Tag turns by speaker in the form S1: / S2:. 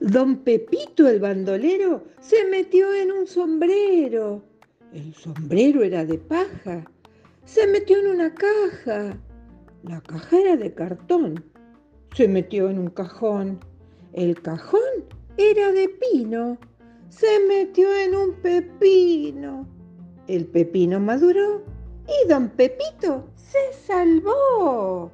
S1: Don Pepito el bandolero se metió en un sombrero. El sombrero era de paja. Se metió en una caja. La caja era de cartón. Se metió en un cajón. El cajón era de pino. Se metió en un pepino. El pepino maduró y don Pepito se salvó.